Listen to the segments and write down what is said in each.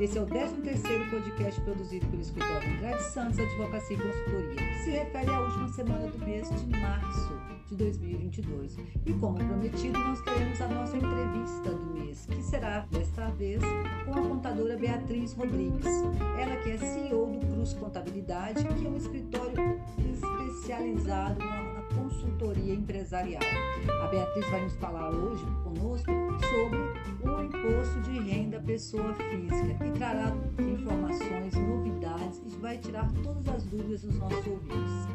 Esse é o 13º podcast produzido pelo escritório Andrade Santos Advocacia e Consultoria, que se refere à última semana do mês de março de 2022. E como prometido, nós teremos a nossa entrevista do mês, que será desta vez com a contadora Beatriz Rodrigues. Ela que é CEO do Cruz Contabilidade, que é um escritório especializado na consultoria empresarial. A Beatriz vai nos falar hoje conosco sobre o imposto de renda pessoa física e trará informações, novidades e vai tirar todas as dúvidas dos nossos ouvintes.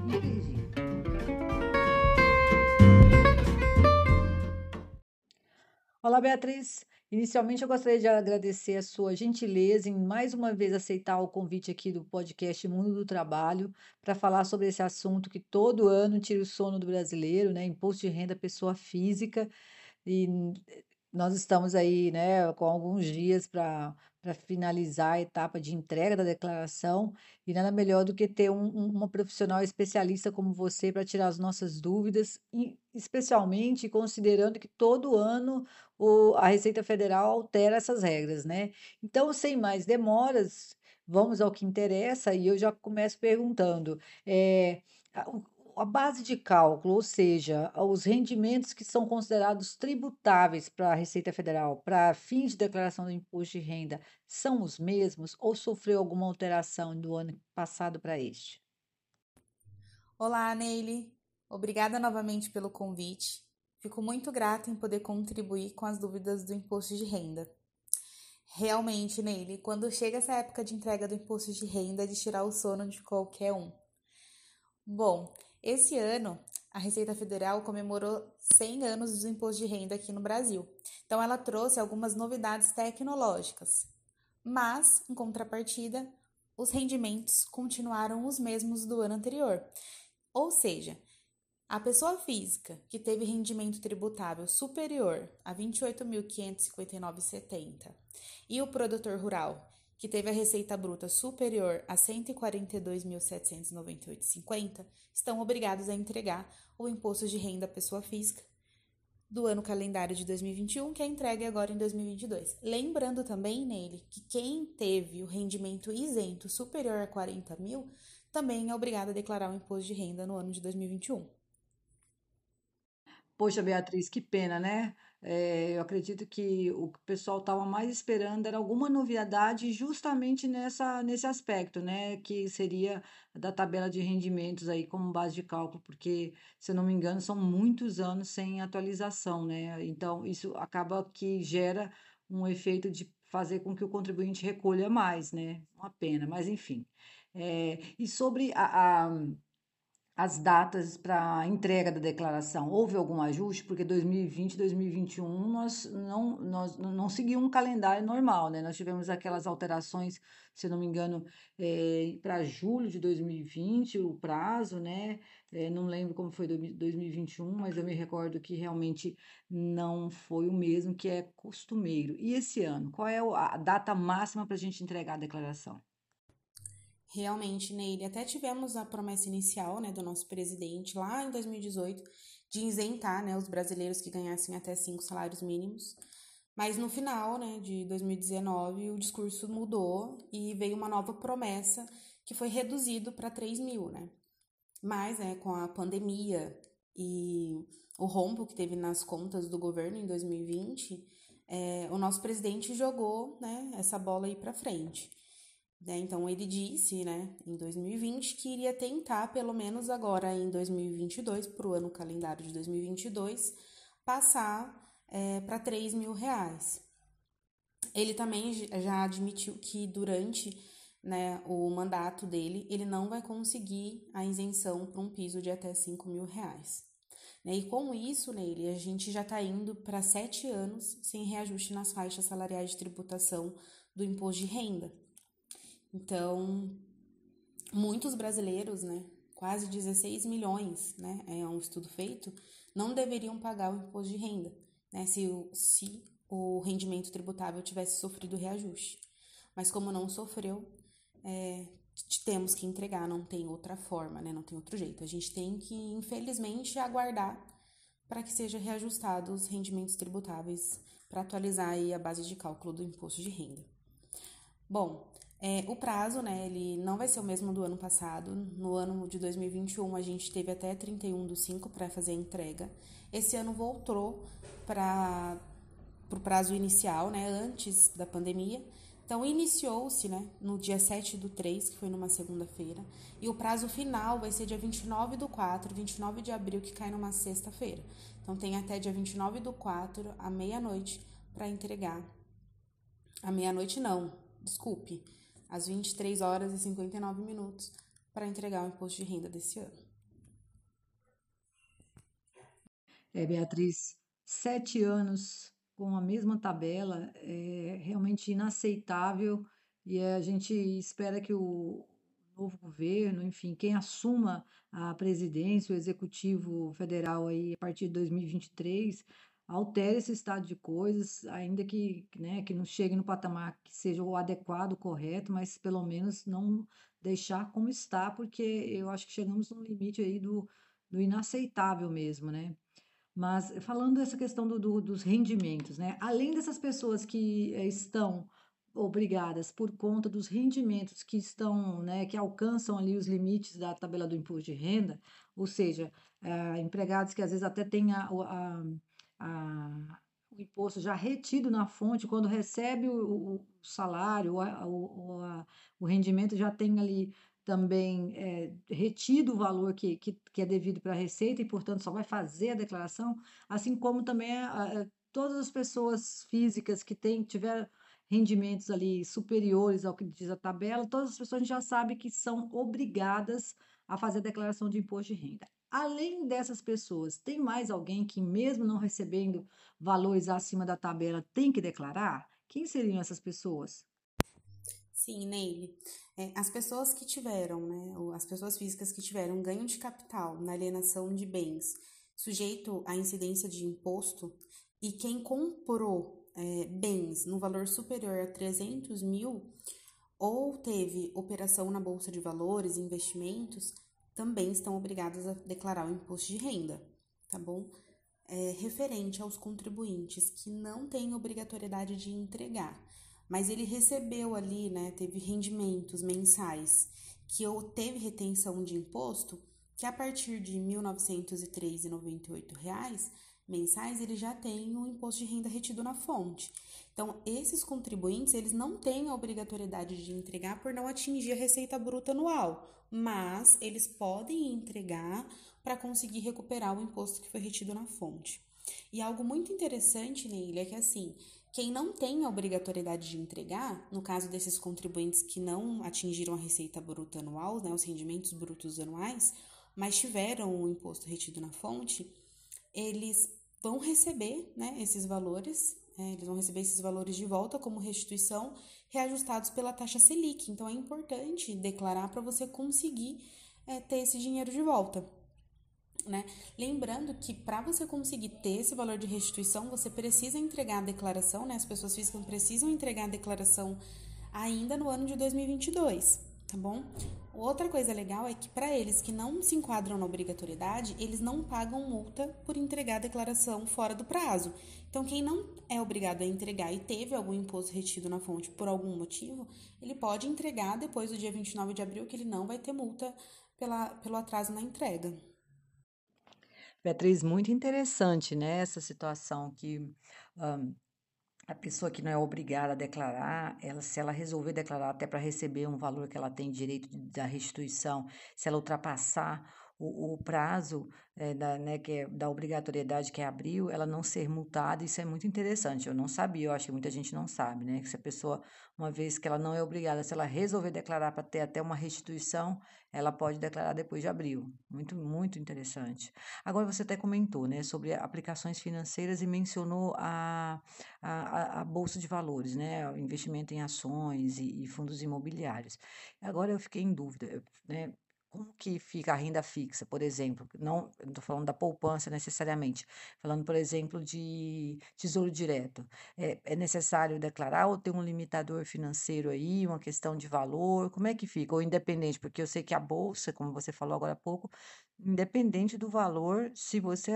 Olá, Beatriz. Inicialmente, eu gostaria de agradecer a sua gentileza em mais uma vez aceitar o convite aqui do podcast Mundo do Trabalho para falar sobre esse assunto que todo ano tira o sono do brasileiro, né? Imposto de renda pessoa física. E nós estamos aí, né, com alguns dias para para finalizar a etapa de entrega da declaração, e nada melhor do que ter um, uma profissional especialista como você para tirar as nossas dúvidas, especialmente considerando que todo ano o, a Receita Federal altera essas regras, né? Então, sem mais demoras, vamos ao que interessa, e eu já começo perguntando. É, a base de cálculo, ou seja, os rendimentos que são considerados tributáveis para a Receita Federal para fins de declaração do imposto de renda, são os mesmos ou sofreu alguma alteração do ano passado para este? Olá, Neile. Obrigada novamente pelo convite. Fico muito grata em poder contribuir com as dúvidas do imposto de renda. Realmente, Neile, quando chega essa época de entrega do imposto de renda, é de tirar o sono de qualquer um. Bom, esse ano, a Receita Federal comemorou 100 anos do imposto de renda aqui no Brasil. Então, ela trouxe algumas novidades tecnológicas. Mas, em contrapartida, os rendimentos continuaram os mesmos do ano anterior. Ou seja, a pessoa física que teve rendimento tributável superior a R$ 28.559,70 e o produtor rural que teve a receita bruta superior a R$ 142.798,50, estão obrigados a entregar o imposto de renda à pessoa física do ano calendário de 2021, que é entregue agora em 2022. Lembrando também nele que quem teve o rendimento isento superior a 40 mil também é obrigado a declarar o imposto de renda no ano de 2021. Poxa, Beatriz, que pena, né? É, eu acredito que o que o pessoal estava mais esperando era alguma novidade justamente nessa, nesse aspecto, né? Que seria da tabela de rendimentos aí como base de cálculo, porque, se eu não me engano, são muitos anos sem atualização, né? Então, isso acaba que gera um efeito de fazer com que o contribuinte recolha mais, né? Uma pena, mas enfim. É, e sobre a, a as datas para entrega da declaração. Houve algum ajuste? Porque 2020 2021 nós não, nós não seguimos um calendário normal, né? Nós tivemos aquelas alterações, se não me engano, é, para julho de 2020, o prazo, né? É, não lembro como foi 2021, mas eu me recordo que realmente não foi o mesmo que é costumeiro. E esse ano, qual é a data máxima para a gente entregar a declaração? Realmente nele. Até tivemos a promessa inicial né, do nosso presidente lá em 2018 de isentar né, os brasileiros que ganhassem até cinco salários mínimos. Mas no final né, de 2019 o discurso mudou e veio uma nova promessa que foi reduzido para 3 mil. Né? Mas né, com a pandemia e o rombo que teve nas contas do governo em 2020, é, o nosso presidente jogou né, essa bola aí para frente. Né? Então, ele disse, né, em 2020, que iria tentar, pelo menos agora em 2022, para o ano calendário de 2022, passar é, para 3 mil reais. Ele também já admitiu que durante né, o mandato dele, ele não vai conseguir a isenção para um piso de até 5 mil reais. Né? E com isso, nele, a gente já está indo para sete anos sem reajuste nas faixas salariais de tributação do imposto de renda. Então, muitos brasileiros, né, quase 16 milhões, né, é um estudo feito, não deveriam pagar o imposto de renda, né, se o, se o rendimento tributável tivesse sofrido reajuste. Mas como não sofreu, é, temos que entregar, não tem outra forma, né, não tem outro jeito. A gente tem que, infelizmente, aguardar para que seja reajustado os rendimentos tributáveis para atualizar aí a base de cálculo do imposto de renda. Bom, é, o prazo, né, ele não vai ser o mesmo do ano passado. No ano de 2021, a gente teve até 31 do 5 para fazer a entrega. Esse ano voltou para o pra prazo inicial, né, antes da pandemia. Então, iniciou-se né, no dia 7 do 3, que foi numa segunda-feira, e o prazo final vai ser dia 29 do 4, 29 de abril, que cai numa sexta-feira. Então, tem até dia 29 do 4, à meia-noite, para entregar. À meia-noite, não, desculpe, às 23 horas e 59 minutos, para entregar o imposto de renda desse ano. É, Beatriz, sete anos com a mesma tabela é realmente inaceitável e a gente espera que o novo governo, enfim, quem assuma a presidência, o executivo federal aí a partir de 2023, altere esse estado de coisas, ainda que, né, que não chegue no patamar que seja o adequado, o correto, mas pelo menos não deixar como está, porque eu acho que chegamos num limite aí do, do inaceitável mesmo, né? Mas falando dessa questão do, do, dos rendimentos, né? Além dessas pessoas que eh, estão obrigadas por conta dos rendimentos que estão, né, que alcançam ali os limites da tabela do imposto de renda, ou seja, eh, empregados que às vezes até têm a, a, a, o imposto já retido na fonte, quando recebe o, o salário, o, o, o rendimento já tem ali também é, retido o valor que, que, que é devido para a Receita e, portanto, só vai fazer a declaração, assim como também a, a, todas as pessoas físicas que têm, tiveram rendimentos ali superiores ao que diz a tabela, todas as pessoas já sabem que são obrigadas a fazer a declaração de imposto de renda. Além dessas pessoas, tem mais alguém que, mesmo não recebendo valores acima da tabela, tem que declarar? Quem seriam essas pessoas? Sim, Neile. É, as pessoas que tiveram, né, as pessoas físicas que tiveram ganho de capital na alienação de bens sujeito à incidência de imposto e quem comprou é, bens no valor superior a 300 mil ou teve operação na Bolsa de Valores, investimentos, também estão obrigados a declarar o imposto de renda, tá bom? É, referente aos contribuintes que não têm obrigatoriedade de entregar mas ele recebeu ali, né, teve rendimentos mensais que eu teve retenção de imposto, que a partir de 1.903,98 reais mensais ele já tem o imposto de renda retido na fonte. Então, esses contribuintes, eles não têm a obrigatoriedade de entregar por não atingir a receita bruta anual, mas eles podem entregar para conseguir recuperar o imposto que foi retido na fonte. E algo muito interessante nele é que assim, quem não tem a obrigatoriedade de entregar, no caso desses contribuintes que não atingiram a receita bruta anual, né, os rendimentos brutos anuais, mas tiveram o imposto retido na fonte, eles vão receber né, esses valores, é, eles vão receber esses valores de volta como restituição, reajustados pela taxa Selic. Então é importante declarar para você conseguir é, ter esse dinheiro de volta. Né? Lembrando que para você conseguir ter esse valor de restituição, você precisa entregar a declaração, né? As pessoas físicas precisam entregar a declaração ainda no ano de 2022, tá bom? Outra coisa legal é que para eles que não se enquadram na obrigatoriedade, eles não pagam multa por entregar a declaração fora do prazo. Então, quem não é obrigado a entregar e teve algum imposto retido na fonte por algum motivo, ele pode entregar depois do dia 29 de abril, que ele não vai ter multa pela, pelo atraso na entrega. Beatriz, muito interessante, né, essa situação que a pessoa que não é obrigada a declarar, ela, se ela resolver declarar até para receber um valor que ela tem direito da restituição, se ela ultrapassar o, o prazo é, da, né, que é, da obrigatoriedade que é abril, ela não ser multada, isso é muito interessante. Eu não sabia, eu acho que muita gente não sabe, né? Que se a pessoa, uma vez que ela não é obrigada, se ela resolver declarar para ter até uma restituição, ela pode declarar depois de abril. Muito, muito interessante. Agora você até comentou, né, sobre aplicações financeiras e mencionou a, a, a Bolsa de Valores, né? Investimento em ações e, e fundos imobiliários. Agora eu fiquei em dúvida, né? Como que fica a renda fixa, por exemplo? Não estou falando da poupança necessariamente, falando, por exemplo, de tesouro direto. É, é, necessário declarar ou ter um limitador financeiro aí, uma questão de valor? Como é que fica? Ou independente, porque eu sei que a bolsa, como você falou agora há pouco, independente do valor, se você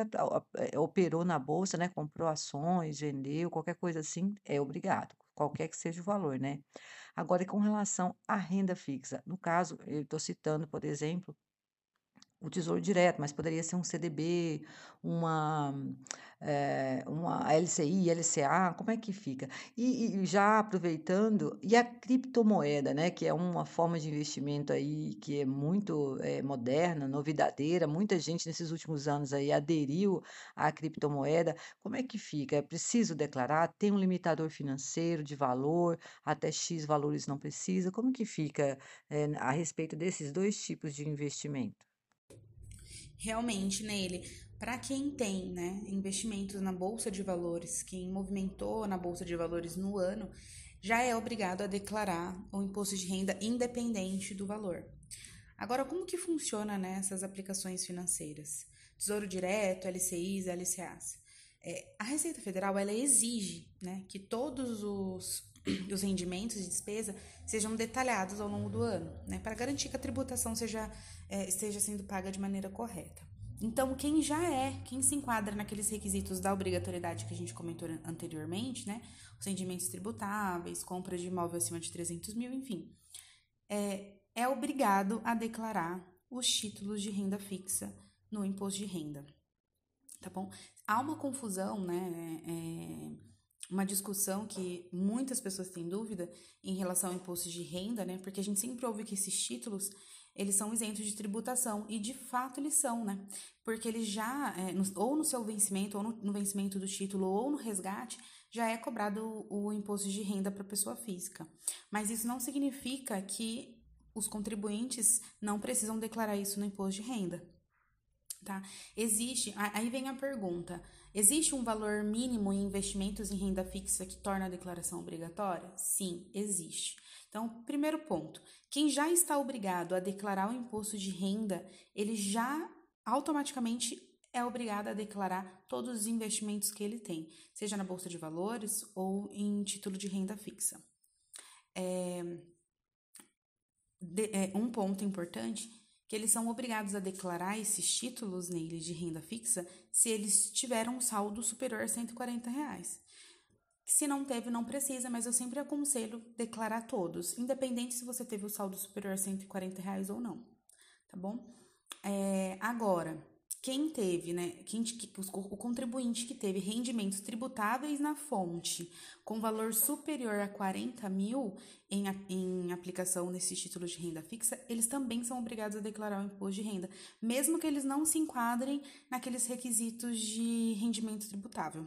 é, operou na bolsa, né, comprou ações, vendeu, qualquer coisa assim, é obrigado. qualquer que seja o valor, né. Agora, com relação à renda fixa, no caso, eu estou citando, por exemplo o Tesouro Direto, mas poderia ser um CDB, uma, eh, uma LCI, LCA, como é que fica? E e já aproveitando, e a criptomoeda, né, que é uma forma de investimento aí que é muito, eh, moderna, novidadeira, muita gente nesses últimos anos aí aderiu à criptomoeda, como é que fica? É preciso declarar? Tem um limitador financeiro de valor, até "X" valores não precisa, como que fica, eh, a respeito desses 2 tipos de investimento? Realmente, nele, para quem tem, né, investimentos na bolsa de valores, quem movimentou na bolsa de valores no ano, já é obrigado a declarar o imposto de renda independente do valor. Agora, como que funciona né, aplicações financeiras? Tesouro Direto, LCIs, LCAs. É, a Receita Federal ela exige né, que todos os, os rendimentos e despesa sejam detalhados ao longo do ano, né, para garantir que a tributação seja é, esteja sendo paga de maneira correta. Então, quem já é, quem se enquadra naqueles requisitos da obrigatoriedade que a gente comentou anteriormente, né? Os rendimentos tributáveis, compra de imóvel acima de 300 mil, enfim, é, é obrigado a declarar os títulos de renda fixa no imposto de renda. Tá bom? Há uma confusão, né? É, uma discussão que muitas pessoas têm dúvida em relação ao imposto de renda, né? Porque a gente sempre ouve que esses títulos eles são isentos de tributação e de fato eles são, né? Porque eles já, é, no, ou no seu vencimento, ou no, no, vencimento do título, ou no resgate, já é cobrado o, o imposto de renda para pessoa física. Mas isso não significa que os contribuintes não precisam declarar isso no imposto de renda. Tá? Existe, aí vem a pergunta: existe um valor mínimo em investimentos em renda fixa que torna a declaração obrigatória? Sim, existe. Então, primeiro ponto: quem já está obrigado a declarar o imposto de renda, ele já automaticamente é obrigado a declarar todos os investimentos que ele tem, seja na bolsa de valores ou em título de renda fixa. É, de, é, um ponto importante que eles são obrigados a declarar esses títulos neles de renda fixa se eles tiveram um saldo superior a 140 reais. Se não teve, não precisa, mas eu sempre aconselho declarar todos, independente se você teve o saldo superior a 140 reais ou não, tá bom? É, agora, quem teve, né, quem, o contribuinte que teve rendimentos tributáveis na fonte com valor superior a 40 mil em, em aplicação nesses títulos de renda fixa, eles também são obrigados a declarar o imposto de renda, mesmo que eles não se enquadrem naqueles requisitos de rendimento tributável.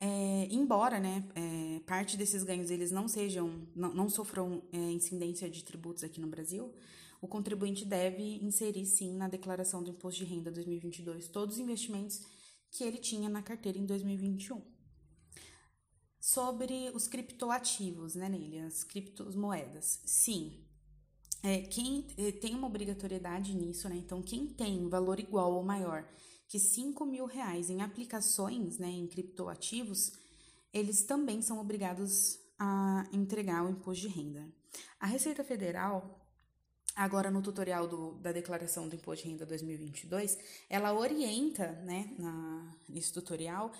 É, embora né, é, parte desses ganhos eles não sejam, não, não sofram é, incidência de tributos aqui no Brasil, o contribuinte deve inserir sim na declaração do imposto de renda 2022 todos os investimentos que ele tinha na carteira em 2021. Sobre os criptoativos, né, nele, as criptomoedas. Sim, é, quem é, tem uma obrigatoriedade nisso, né? Então, quem tem valor igual ou maior que 5 mil reais em aplicações, né, em criptoativos, eles também são obrigados a entregar o imposto de renda. A Receita Federal, agora no tutorial do, da declaração do imposto de renda 2022, ela orienta, né, na, nesse tutorial,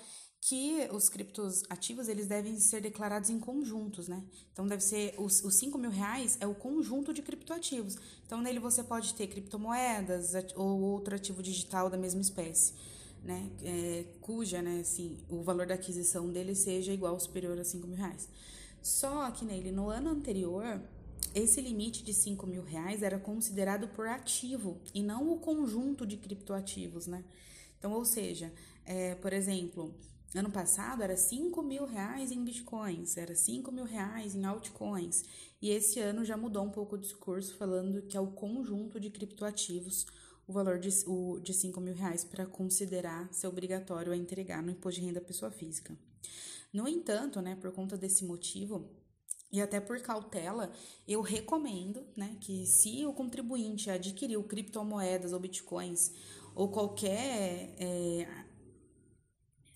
que os criptos ativos eles devem ser declarados em conjuntos, né? Então deve ser os, os 5 mil reais é o conjunto de criptoativos. Então nele você pode ter criptomoedas ou outro ativo digital da mesma espécie, né? É, cuja, né, assim, o valor da aquisição dele seja igual ou superior a 5 mil reais. Só que nele, no ano anterior, esse limite de 5 mil reais era considerado por ativo e não o conjunto de criptoativos, né? Então, ou seja, é, por exemplo, Ano passado era 5 mil reais em bitcoins, era 5 mil reais em altcoins. E esse ano já mudou um pouco o discurso, falando que é o conjunto de criptoativos o valor de, o, de 5 mil reais para considerar ser obrigatório a entregar no imposto de renda pessoa física. No entanto, né, por conta desse motivo, e até por cautela, eu recomendo né, que se o contribuinte adquiriu criptomoedas ou bitcoins ou qualquer é,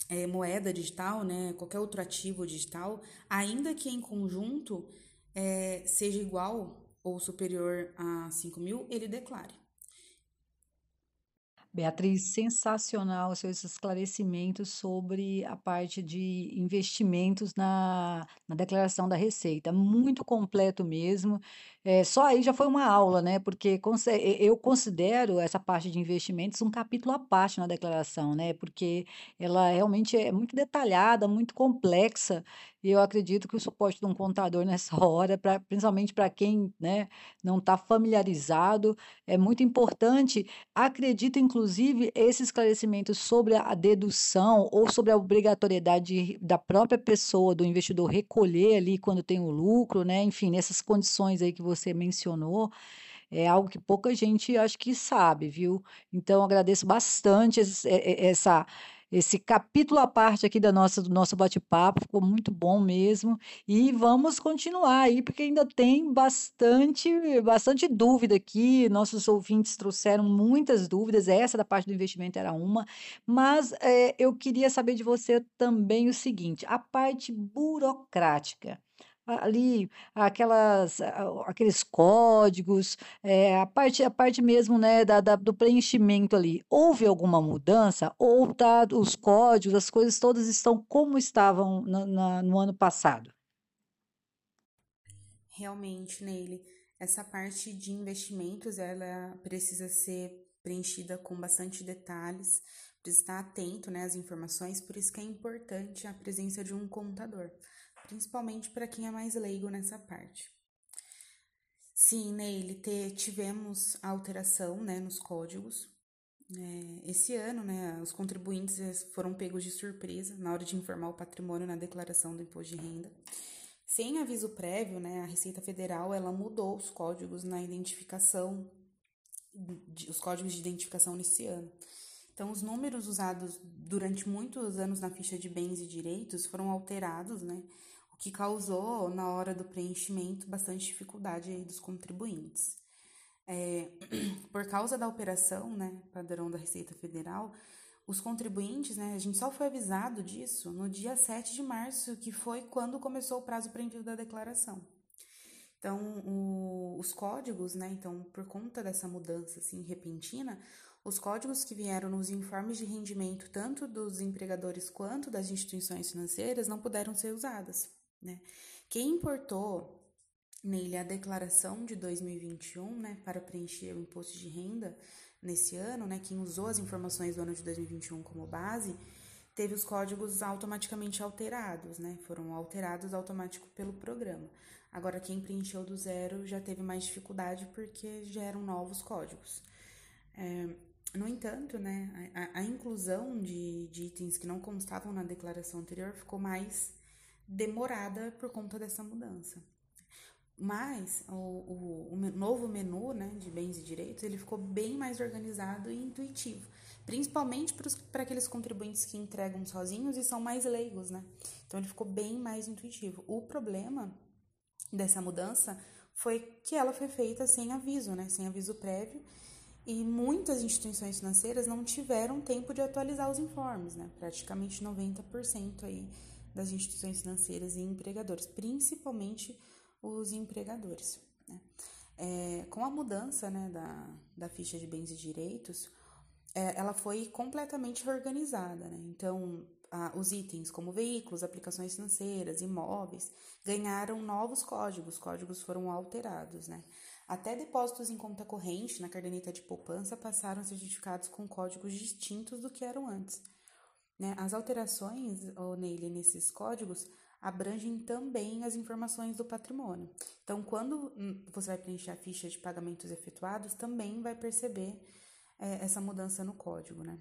é, moeda digital, né, qualquer outro ativo digital, ainda que em conjunto é, seja igual ou superior a 5 mil, ele declare. Beatriz, sensacional seus esclarecimentos sobre a parte de investimentos na, na declaração da Receita. Muito completo mesmo. É, só aí já foi uma aula, né? Porque eu considero essa parte de investimentos um capítulo à parte na declaração, né? Porque ela realmente é muito detalhada, muito complexa. E eu acredito que o suporte de um contador nessa hora, pra, principalmente para quem, né, não está familiarizado, é muito importante. Acredito, inclusive, esse esclarecimento sobre a dedução ou sobre a obrigatoriedade da própria pessoa, do investidor, recolher ali quando tem o lucro, né? Enfim, nessas condições aí que você mencionou, é algo que pouca gente acho que sabe, viu? Então, agradeço bastante é- é- essa, esse capítulo à parte aqui da nossa, do nosso bate-papo, ficou muito bom mesmo. E vamos continuar aí, porque ainda tem bastante, bastante dúvida aqui. Nossos ouvintes trouxeram muitas dúvidas, essa da parte do investimento era uma, mas eh, eu queria saber de você também o seguinte: a parte burocrática. Ali, aquelas, aqueles códigos, eh, a parte, a parte mesmo, né, da, da- do preenchimento ali. Houve alguma mudança? Ou tá, os códigos, as coisas todas estão como estavam na- na- no ano passado? Realmente, nele, essa parte de investimentos, ela precisa ser preenchida com bastante detalhes, precisa estar atento, né, às informações, por isso que é importante a presença de um contador, principalmente para quem é mais leigo nessa parte. Sim, nele te- tivemos alteração, né, nos códigos. É, esse ano, né, os contribuintes eles foram pegos de surpresa na hora de informar o patrimônio na declaração do imposto de renda. Sem aviso prévio, né, a Receita Federal ela mudou os códigos na identificação, de- os códigos de identificação nesse ano. Então, os números usados durante muitos anos na ficha de bens e direitos foram alterados, né, o que causou, na hora do preenchimento, bastante dificuldade aí dos contribuintes. É, por causa da operação, né, padrão da Receita Federal, os contribuintes, né, a gente só foi avisado disso no dia 7 de março, que foi quando começou o prazo para envio da declaração. Então, o- os códigos, né, então, por conta dessa mudança, assim, repentina, os códigos que vieram nos informes de rendimento, tanto dos empregadores quanto das instituições financeiras, não puderam ser usadas, né. Quem importou nele a declaração de 2021, né, para preencher o imposto de renda nesse ano, né, quem usou as informações do ano de 2021 como base, teve os códigos automaticamente alterados, né, foram alterados automático pelo programa. Agora, quem preencheu do zero já teve mais dificuldade porque já eram novos códigos. É, no entanto, né, a, a inclusão de, de itens que não constavam na declaração anterior ficou mais demorada por conta dessa mudança. Mas o, o, o novo menu né, de bens e direitos ele ficou bem mais organizado e intuitivo, principalmente para aqueles contribuintes que entregam sozinhos e são mais leigos, né? Então ele ficou bem mais intuitivo. O problema dessa mudança foi que ela foi feita sem aviso, né? Sem aviso prévio. E muitas instituições financeiras não tiveram tempo de atualizar os informes, né? Praticamente 90% aí das instituições financeiras e empregadores, principalmente os empregadores. Né? É, com a mudança né, da, da ficha de bens e direitos, é, ela foi completamente reorganizada. Né? Então, a, os itens como veículos, aplicações financeiras, imóveis, ganharam novos códigos, códigos foram alterados. Né? Até depósitos em conta corrente na caderneta de poupança passaram a ser certificados com códigos distintos do que eram antes. Né? As alterações, nele, nesses códigos, abrangem também as informações do patrimônio. Então, quando você vai preencher a ficha de pagamentos efetuados, também vai perceber é, essa mudança no código, né?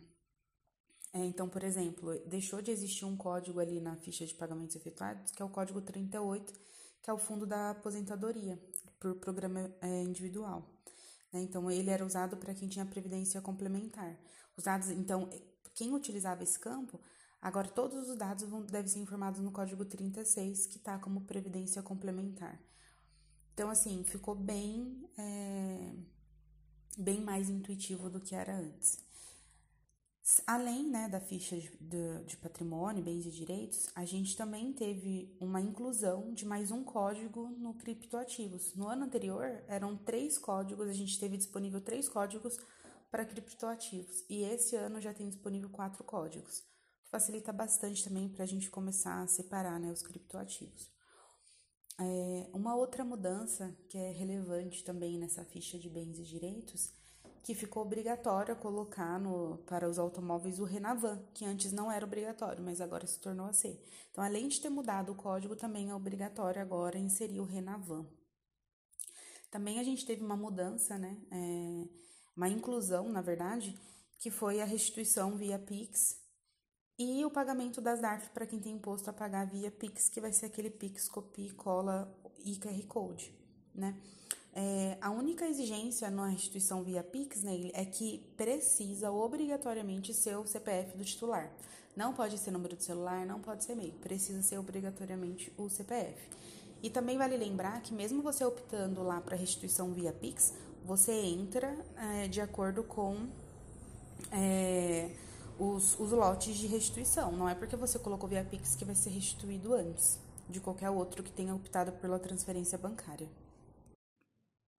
É, então, por exemplo, deixou de existir um código ali na ficha de pagamentos efetuados, que é o código 38, que é o fundo da aposentadoria, por programa é, individual. Né? Então, ele era usado para quem tinha previdência complementar. Os dados, então, quem utilizava esse campo Agora, todos os dados vão, devem ser informados no código 36, que está como previdência complementar. Então, assim, ficou bem, é, bem mais intuitivo do que era antes. Além né, da ficha de, de, de patrimônio, bens e direitos, a gente também teve uma inclusão de mais um código no criptoativos. No ano anterior, eram três códigos, a gente teve disponível três códigos para criptoativos. E esse ano já tem disponível quatro códigos, que facilita bastante também para a gente começar a separar né, os criptoativos. É, uma outra mudança que é relevante também nessa ficha de bens e direitos, que ficou obrigatório colocar no, para os automóveis o Renavan, que antes não era obrigatório, mas agora se tornou a ser. Então, além de ter mudado o código, também é obrigatório agora inserir o Renavan. Também a gente teve uma mudança, né? É, uma inclusão, na verdade, que foi a restituição via Pix e o pagamento das DARF para quem tem imposto a pagar via Pix, que vai ser aquele Pix, copia, cola e QR Code, né? É, a única exigência na restituição via Pix nele é que precisa obrigatoriamente ser o CPF do titular. Não pode ser número de celular, não pode ser e-mail, precisa ser obrigatoriamente o CPF. E também vale lembrar que mesmo você optando lá para restituição via Pix, você entra é, de acordo com é, os, os lotes de restituição. Não é porque você colocou via Pix que vai ser restituído antes de qualquer outro que tenha optado pela transferência bancária.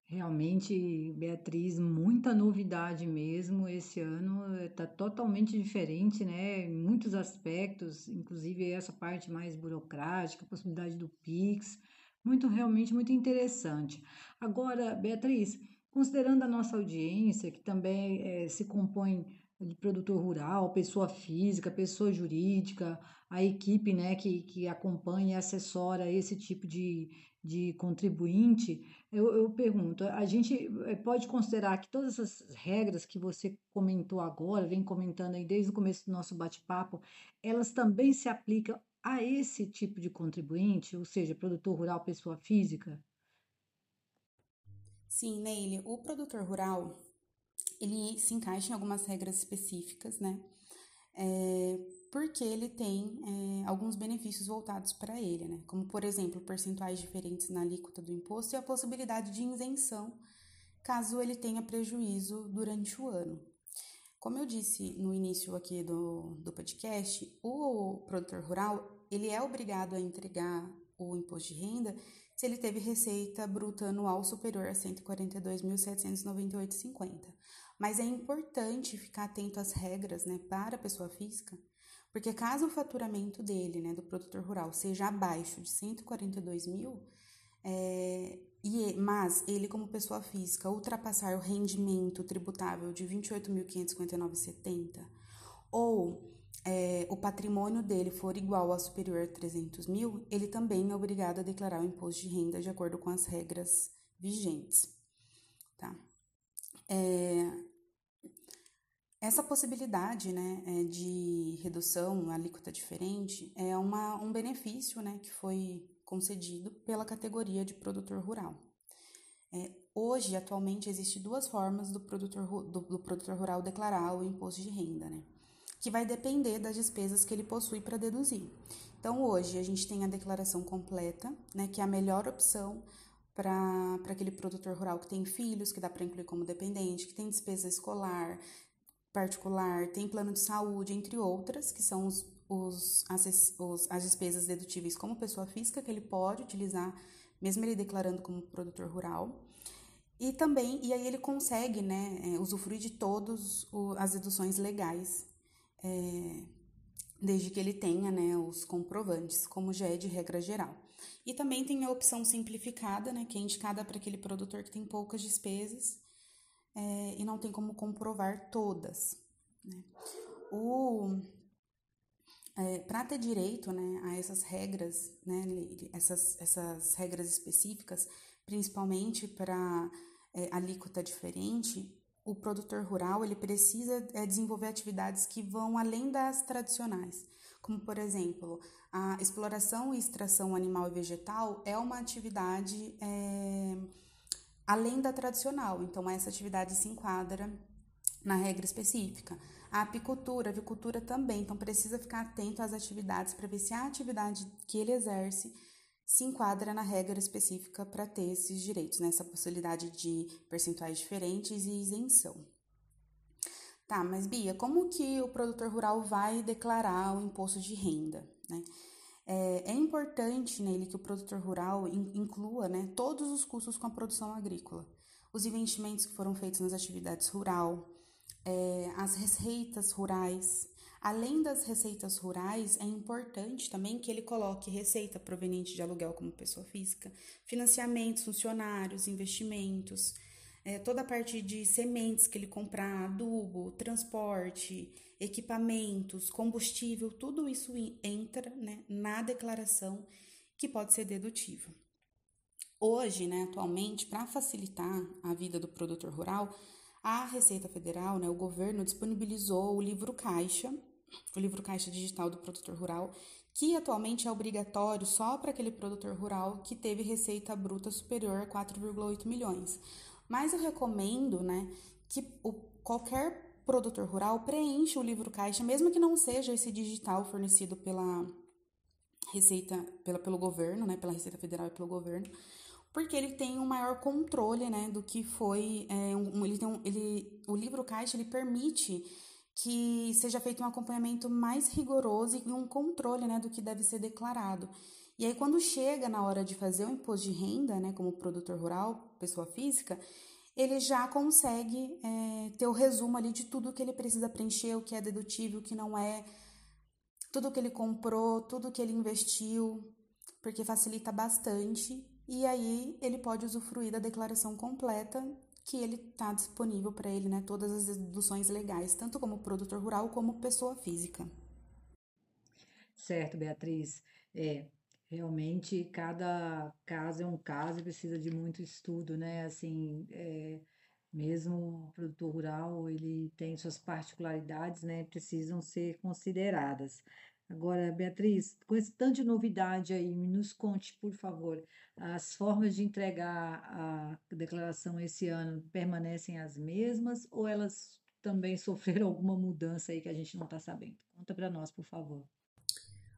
Realmente, Beatriz, muita novidade mesmo. Esse ano está totalmente diferente, né? Em muitos aspectos, inclusive essa parte mais burocrática, a possibilidade do Pix, muito realmente muito interessante. Agora, Beatriz, considerando a nossa audiência, que também é, se compõe de produtor rural, pessoa física, pessoa jurídica, a equipe né, que, que acompanha e assessora esse tipo de, de contribuinte, eu, eu pergunto, a gente eh, pode considerar que todas essas regras que você comentou agora, vem comentando aí desde o começo do nosso bate-papo, elas também se aplicam a esse tipo de contribuinte, ou seja, produtor rural, pessoa física? Sim, Neile, o produtor rural, ele se encaixa em algumas regras específicas, né? É, porque ele tem é, alguns benefícios voltados para ele, né? Como, por exemplo, percentuais diferentes na alíquota do imposto e a possibilidade de isenção caso ele tenha prejuízo durante o ano. Como eu disse no início aqui do, do podcast, o produtor rural ele é obrigado a entregar o imposto de renda se ele teve receita bruta anual superior a 142.798,50. Mas é importante ficar atento às regras né, para a pessoa física, porque caso o faturamento dele, né, do produtor rural, seja abaixo de 142 mil, é, mas ele, como pessoa física, ultrapassar o rendimento tributável de 28.559,70, ou é, o patrimônio dele for igual a superior a 300 mil, ele também é obrigado a declarar o imposto de renda de acordo com as regras vigentes. Tá? É, essa possibilidade né, é, de redução, alíquota diferente, é uma, um benefício né, que foi concedido pela categoria de produtor rural. É, hoje, atualmente, existem duas formas do produtor, do, do produtor rural declarar o imposto de renda, né, que vai depender das despesas que ele possui para deduzir. Então, hoje, a gente tem a declaração completa, né, que é a melhor opção para aquele produtor rural que tem filhos, que dá para incluir como dependente, que tem despesa escolar, particular, tem plano de saúde, entre outras, que são os, os, as, os, as despesas dedutíveis como pessoa física que ele pode utilizar, mesmo ele declarando como produtor rural. E também, e aí ele consegue, né, é, usufruir de todas as deduções legais, é, desde que ele tenha, né, os comprovantes, como já é de regra geral. E também tem a opção simplificada, né, que é indicada para aquele produtor que tem poucas despesas, é, e não tem como comprovar todas. Né? O, é, para ter direito né, a essas regras, né, essas, essas regras específicas, principalmente para é, alíquota diferente, o produtor rural ele precisa é, desenvolver atividades que vão além das tradicionais, como por exemplo a exploração e extração animal e vegetal é uma atividade é, além da tradicional. Então, essa atividade se enquadra na regra específica. A apicultura, a avicultura também, então precisa ficar atento às atividades para ver se a atividade que ele exerce se enquadra na regra específica para ter esses direitos, nessa né? possibilidade de percentuais diferentes e isenção. Tá, mas Bia, como que o produtor rural vai declarar o imposto de renda? Né? É, é importante nele que o produtor rural inclua né, todos os custos com a produção agrícola, os investimentos que foram feitos nas atividades rural, é, as receitas rurais. Além das receitas rurais, é importante também que ele coloque receita proveniente de aluguel como pessoa física, financiamentos, funcionários, investimentos, é, toda a parte de sementes que ele comprar, adubo, transporte, equipamentos, combustível, tudo isso entra né, na declaração que pode ser dedutível. Hoje, né, atualmente, para facilitar a vida do produtor rural, a Receita Federal, né, o governo disponibilizou o livro Caixa, o livro Caixa Digital do Produtor Rural, que atualmente é obrigatório só para aquele produtor rural que teve receita bruta superior a 4,8 milhões. Mas eu recomendo né, que o, qualquer produtor rural preencha o livro Caixa, mesmo que não seja esse digital fornecido pela Receita, pela, pelo governo, né, pela Receita Federal e pelo governo, porque ele tem um maior controle, né, do que foi, é, um, ele tem um, ele, o livro caixa ele permite que seja feito um acompanhamento mais rigoroso e um controle, né, do que deve ser declarado. E aí quando chega na hora de fazer o imposto de renda, né, como produtor rural, pessoa física, ele já consegue é, ter o resumo ali de tudo que ele precisa preencher, o que é dedutível, o que não é, tudo que ele comprou, tudo que ele investiu, porque facilita bastante e aí ele pode usufruir da declaração completa que ele está disponível para ele, né? Todas as deduções legais, tanto como produtor rural como pessoa física. Certo, Beatriz. É, realmente cada caso é um caso e precisa de muito estudo, né? Assim, é, mesmo o produtor rural, ele tem suas particularidades, né? Precisam ser consideradas. Agora, Beatriz, com esse tanto de novidade aí, nos conte, por favor, as formas de entregar a declaração esse ano permanecem as mesmas ou elas também sofreram alguma mudança aí que a gente não está sabendo? Conta para nós, por favor.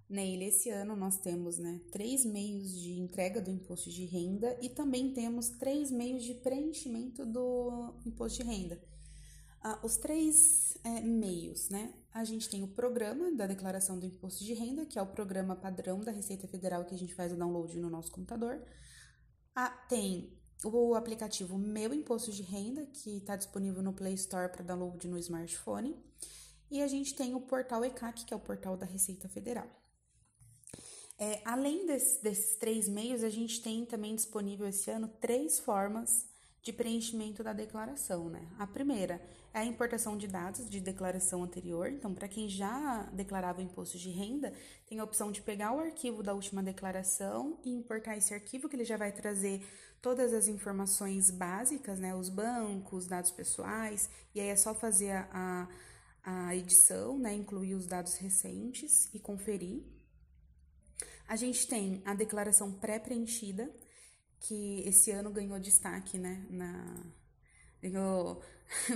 Neile, esse ano nós temos né, três meios de entrega do imposto de renda e também temos três meios de preenchimento do imposto de renda. Ah, os três é, meios, né? A gente tem o programa da declaração do imposto de renda, que é o programa padrão da Receita Federal que a gente faz o download no nosso computador. Ah, tem o aplicativo Meu Imposto de Renda, que está disponível no Play Store para download no smartphone. E a gente tem o portal ECAC, que é o portal da Receita Federal. É, além desse, desses três meios, a gente tem também disponível esse ano três formas de preenchimento da declaração, né? A primeira a importação de dados de declaração anterior. Então, para quem já declarava imposto de renda, tem a opção de pegar o arquivo da última declaração e importar esse arquivo, que ele já vai trazer todas as informações básicas, né? Os bancos, dados pessoais, e aí é só fazer a, a edição, né? Incluir os dados recentes e conferir. A gente tem a declaração pré-preenchida, que esse ano ganhou destaque, né? Na,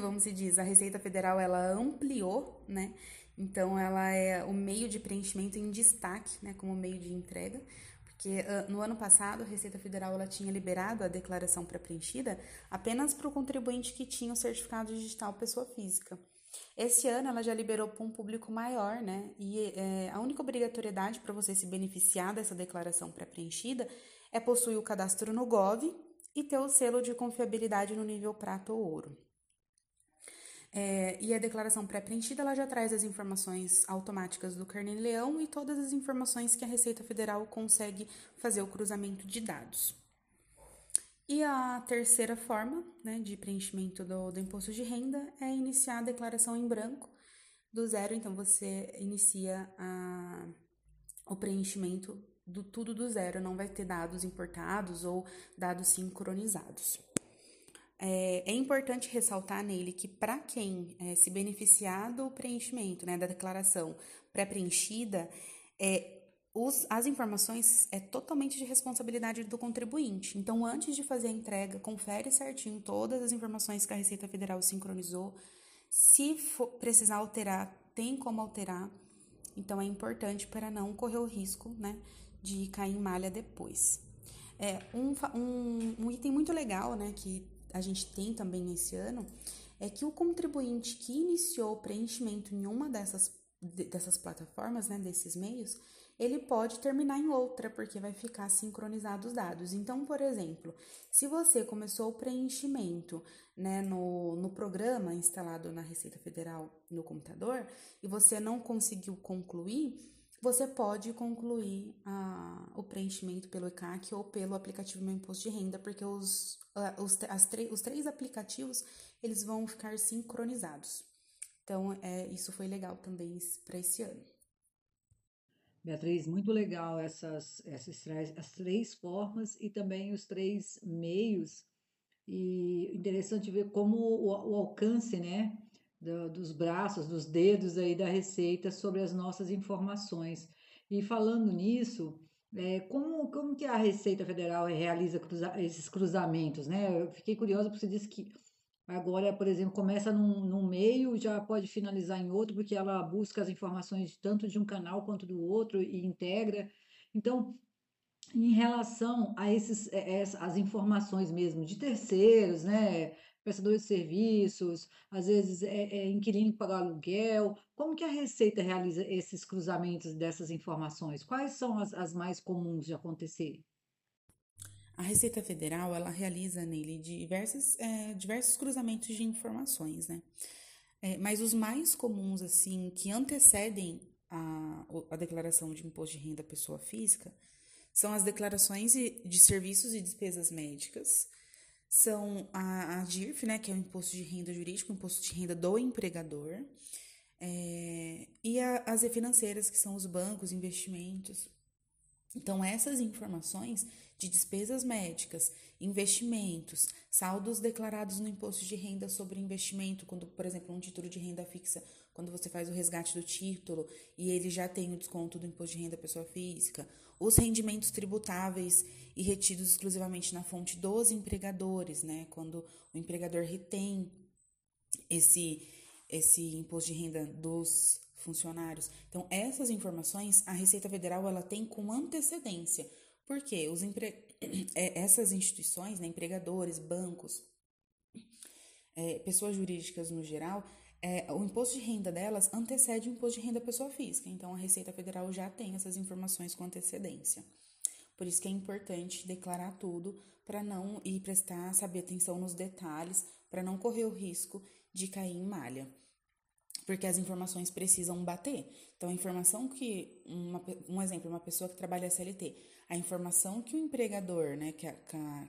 vamos se diz, a Receita Federal ela ampliou, né? Então ela é o meio de preenchimento em destaque, né? Como meio de entrega. Porque uh, no ano passado a Receita Federal ela tinha liberado a declaração pré-preenchida apenas para o contribuinte que tinha o certificado digital pessoa física. Esse ano ela já liberou para um público maior, né? E é, a única obrigatoriedade para você se beneficiar dessa declaração pré-preenchida é possuir o cadastro no GOV e ter o selo de confiabilidade no nível prata ou ouro. É, e a declaração pré-preenchida ela já traz as informações automáticas do Carnê-Leão e todas as informações que a Receita Federal consegue fazer o cruzamento de dados. E a terceira forma né, de preenchimento do, do imposto de renda é iniciar a declaração em branco do zero. Então, você inicia a, o preenchimento do tudo do zero, não vai ter dados importados ou dados sincronizados. É, é importante ressaltar nele que para quem é, se beneficiar do preenchimento, né, da declaração pré-preenchida, é, as informações é totalmente de responsabilidade do contribuinte. Então, antes de fazer a entrega, confere certinho todas as informações que a Receita Federal sincronizou. Se for, precisar alterar, tem como alterar. Então, é importante para não correr o risco, né, de cair em malha depois. É, um, um, um item muito legal né, que a gente tem também esse ano é que o contribuinte que iniciou o preenchimento em uma dessas dessas plataformas, né, desses meios, ele pode terminar em outra, porque vai ficar sincronizados os dados. Então, por exemplo, se você começou o preenchimento né, no, no programa instalado na Receita Federal no computador e você não conseguiu concluir, você pode concluir a, o preenchimento pelo ECAC ou pelo aplicativo Meu Imposto de Renda, porque os, os, as os três aplicativos eles vão ficar sincronizados. Então, é, isso foi legal também para esse ano. Beatriz, muito legal essas, essas as três formas e também os três meios. E interessante ver como o, o alcance, né, do, dos braços, dos dedos aí da Receita sobre as nossas informações. E falando nisso, é, como, como que a Receita Federal realiza cruza, esses cruzamentos, né? Eu fiquei curiosa porque você disse que Agora, por exemplo, começa num, meio, já pode finalizar em outro, porque ela busca as informações tanto de um canal quanto do outro e integra. Então, em relação a esses, é, é, as informações mesmo de terceiros, né? Prestadores de serviços, às vezes é, é inquilino que paga aluguel. Como que a Receita realiza esses cruzamentos dessas informações? Quais são as, as mais comuns de acontecer? A Receita Federal ela realiza nele diversos, é, diversos cruzamentos de informações, né? É, mas os mais comuns, assim, que antecedem a, a declaração de imposto de renda à pessoa física, são as declarações de serviços e despesas médicas, são a, a DIRF, né, que é o imposto de renda jurídico, o imposto de renda do empregador, é, e a, as e financeiras, que são os bancos, investimentos. Então, essas informações de despesas médicas, investimentos, saldos declarados no imposto de renda sobre investimento, quando, por exemplo, um título de renda fixa, quando você faz o resgate do título e ele já tem o desconto do imposto de renda pessoa física, os rendimentos tributáveis e retidos exclusivamente na fonte dos empregadores, né? Quando o empregador retém esse esse imposto de renda dos funcionários. Então, essas informações a Receita Federal ela tem com antecedência porque os empre... É, essas instituições, né, empregadores, bancos, é, pessoas jurídicas no geral, é, o imposto de renda delas antecede o imposto de renda da pessoa física. Então, a Receita Federal já tem essas informações com antecedência. Por isso que é importante declarar tudo para não ir prestar, saber atenção nos detalhes, para não correr o risco de cair em malha porque as informações precisam bater. Então, a informação que, uma, um exemplo, uma pessoa que trabalha SLT, a informação que o empregador, né, que a,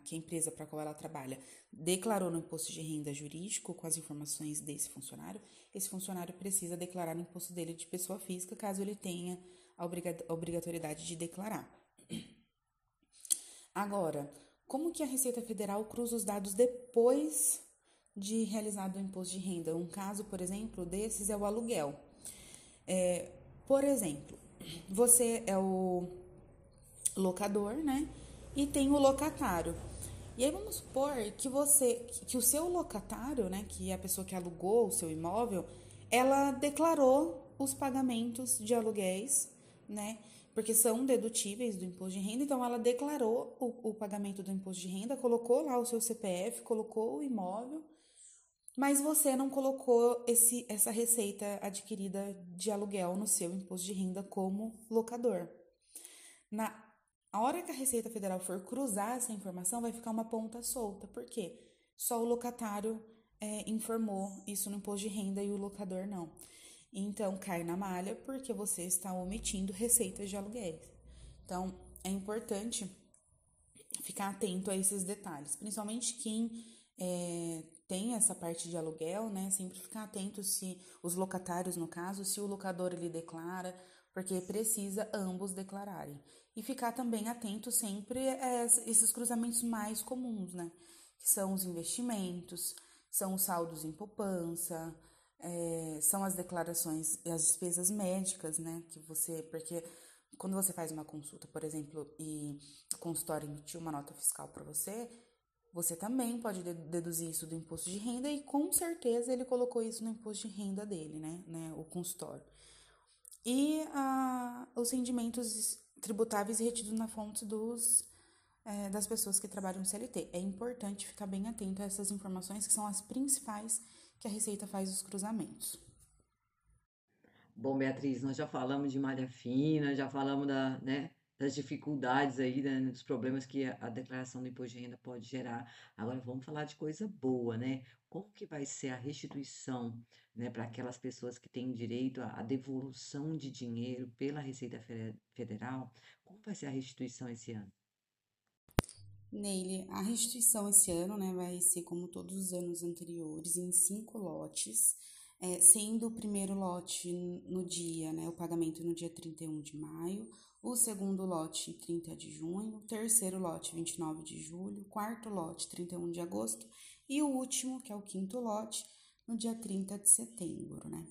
que a empresa para a qual ela trabalha, declarou no imposto de renda jurídico com as informações desse funcionário, esse funcionário precisa declarar no imposto dele de pessoa física, caso ele tenha a obrigatoriedade de declarar. Agora, como que a Receita Federal cruza os dados depois de realizado o imposto de renda. Um caso, por exemplo, desses é o aluguel. É, por exemplo, você é o locador, né? E tem o locatário. E aí vamos supor que você, que o seu locatário, né, que é a pessoa que alugou o seu imóvel, ela declarou os pagamentos de aluguéis, né? Porque são dedutíveis do imposto de renda, então ela declarou o, o pagamento do imposto de renda, colocou lá o seu CPF, colocou o imóvel mas você não colocou esse, essa receita adquirida de aluguel no seu imposto de renda como locador. Na a hora que a Receita Federal for cruzar essa informação, vai ficar uma ponta solta. Por quê? Só o locatário é, informou isso no imposto de renda e o locador não. Então, cai na malha porque você está omitindo receitas de aluguéis. Então, é importante ficar atento a esses detalhes, principalmente quem é, tem essa parte de aluguel, né? Sempre ficar atento se os locatários, no caso, se o locador ele declara, porque precisa ambos declararem. E ficar também atento sempre a esses cruzamentos mais comuns, né? Que são os investimentos, são os saldos em poupança, é, são as declarações e as despesas médicas, né? Que você, porque quando você faz uma consulta, por exemplo, e o consultório emitiu uma nota fiscal para você, você também pode deduzir isso do imposto de renda e com certeza ele colocou isso no imposto de renda dele, né? né o consultório. E os rendimentos tributáveis retidos na fonte dos, é, das pessoas que trabalham no CLT. É importante ficar bem atento a essas informações que são as principais que a Receita faz os cruzamentos. Bom, Beatriz, nós já falamos de malha fina, já falamos da, né, das dificuldades aí, né, dos problemas que a, declaração do imposto de renda pode gerar. Agora vamos falar de coisa boa, né? Como que vai ser a restituição, né, para aquelas pessoas que têm direito à, devolução de dinheiro pela Receita Federal? Como vai ser a restituição esse ano? Neile, a restituição esse ano né, vai ser como todos os anos anteriores, em cinco lotes, é, sendo o primeiro lote no dia, né, o pagamento no dia 31 de maio, o segundo lote 30 de junho, terceiro lote 29 de julho, quarto lote 31 de agosto e o último, que é o quinto lote, no dia 30 de setembro, né?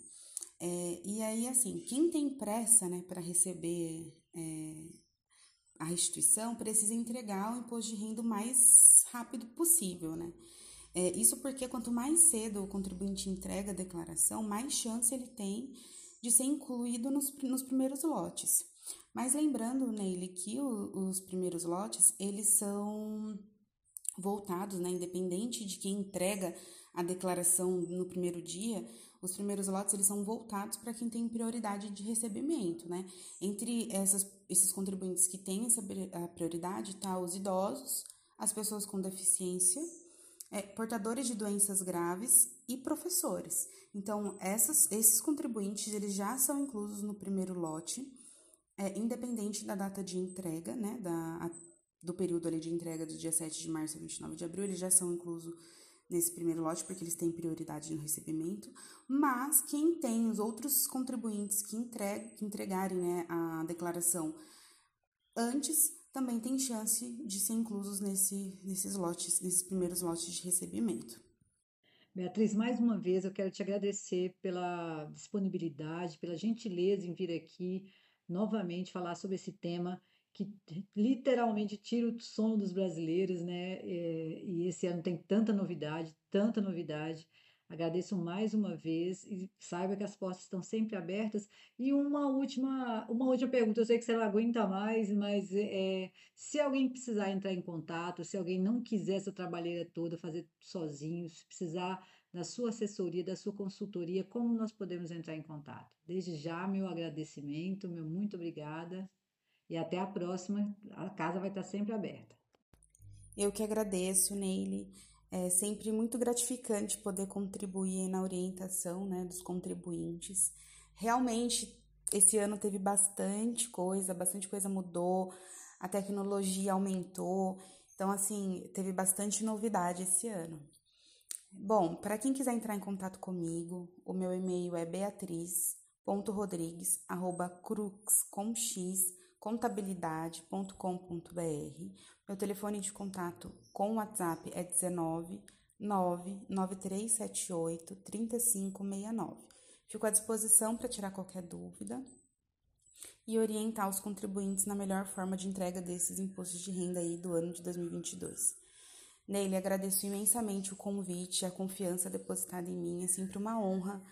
É, e aí, assim, quem tem pressa, né, para receber é, a restituição precisa entregar o imposto de renda o mais rápido possível, né? É, isso porque quanto mais cedo o contribuinte entrega a declaração, mais chance ele tem de ser incluído nos, nos primeiros lotes. Mas lembrando, Neile, que o, os primeiros lotes, eles são voltados, né, independente de quem entrega a declaração no primeiro dia, os primeiros lotes eles são voltados para quem tem prioridade de recebimento, né? Entre essas, esses contribuintes que têm essa prioridade, tá os idosos, as pessoas com deficiência, é, portadores de doenças graves e professores. Então, essas, esses contribuintes eles já são inclusos no primeiro lote, é, independente da data de entrega, né? Da, a, do período ali de entrega do dia 7 de março a 29 de abril, eles já são inclusos nesse primeiro lote, porque eles têm prioridade no recebimento, mas quem tem os outros contribuintes que, entregue, que entregarem né, a declaração antes também tem chance de ser inclusos nesse, nesses lotes, nesses primeiros lotes de recebimento. Beatriz, mais uma vez eu quero te agradecer pela disponibilidade, pela gentileza em vir aqui novamente falar sobre esse tema que literalmente tira o sono dos brasileiros, né? É, e esse ano tem tanta novidade, tanta novidade. Agradeço mais uma vez e saiba que as portas estão sempre abertas. E uma última, uma última pergunta, eu sei que você não aguenta mais, mas é, se alguém precisar entrar em contato, se alguém não quiser essa trabalheira toda fazer sozinho, se precisar da sua assessoria, da sua consultoria, como nós podemos entrar em contato? Desde já, meu agradecimento, meu muito obrigada. E até a próxima, a casa vai estar sempre aberta. Eu que agradeço, Neile. É sempre muito gratificante poder contribuir na orientação né, dos contribuintes. Realmente, esse ano teve bastante coisa, bastante coisa mudou, a tecnologia aumentou. Então, assim, teve bastante novidade esse ano. Bom, para quem quiser entrar em contato comigo, o meu e-mail é beatriz.rodrigues.crux.com.x contabilidade.com.br. Meu telefone de contato com o WhatsApp é 19 99378 3569. Fico à disposição para tirar qualquer dúvida e orientar os contribuintes na melhor forma de entrega desses impostos de renda aí do ano de 2022. Nele, agradeço imensamente o convite a confiança depositada em mim. É sempre uma honra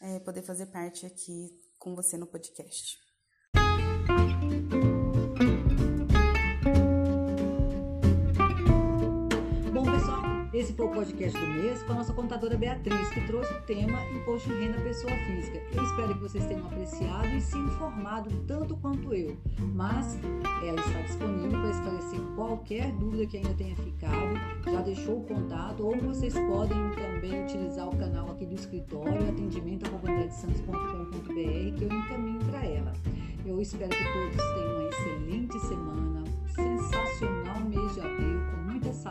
é, poder fazer parte aqui com você no podcast. Esse foi o podcast do mês com a nossa contadora Beatriz, que trouxe o tema Imposto de Renda Pessoa Física. Eu espero que vocês tenham apreciado e se informado tanto quanto eu, mas ela está disponível para esclarecer qualquer dúvida que ainda tenha ficado. Já deixou o contato ou vocês podem também utilizar o canal aqui do escritório, atendimento.com.br, que eu encaminho para ela. Eu espero que todos tenham uma excelente semana, sensacional mês de abril,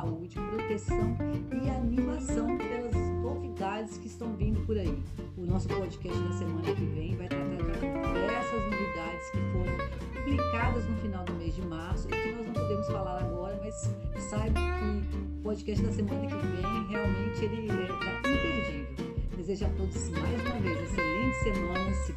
saúde, proteção e animação pelas novidades que estão vindo por aí. O nosso podcast da semana que vem vai tratando diversas novidades que foram publicadas no final do mês de março e que nós não podemos falar agora, mas saiba que o podcast da semana que vem realmente ele está é, imperdível. Desejo a todos mais uma vez excelente semana. Se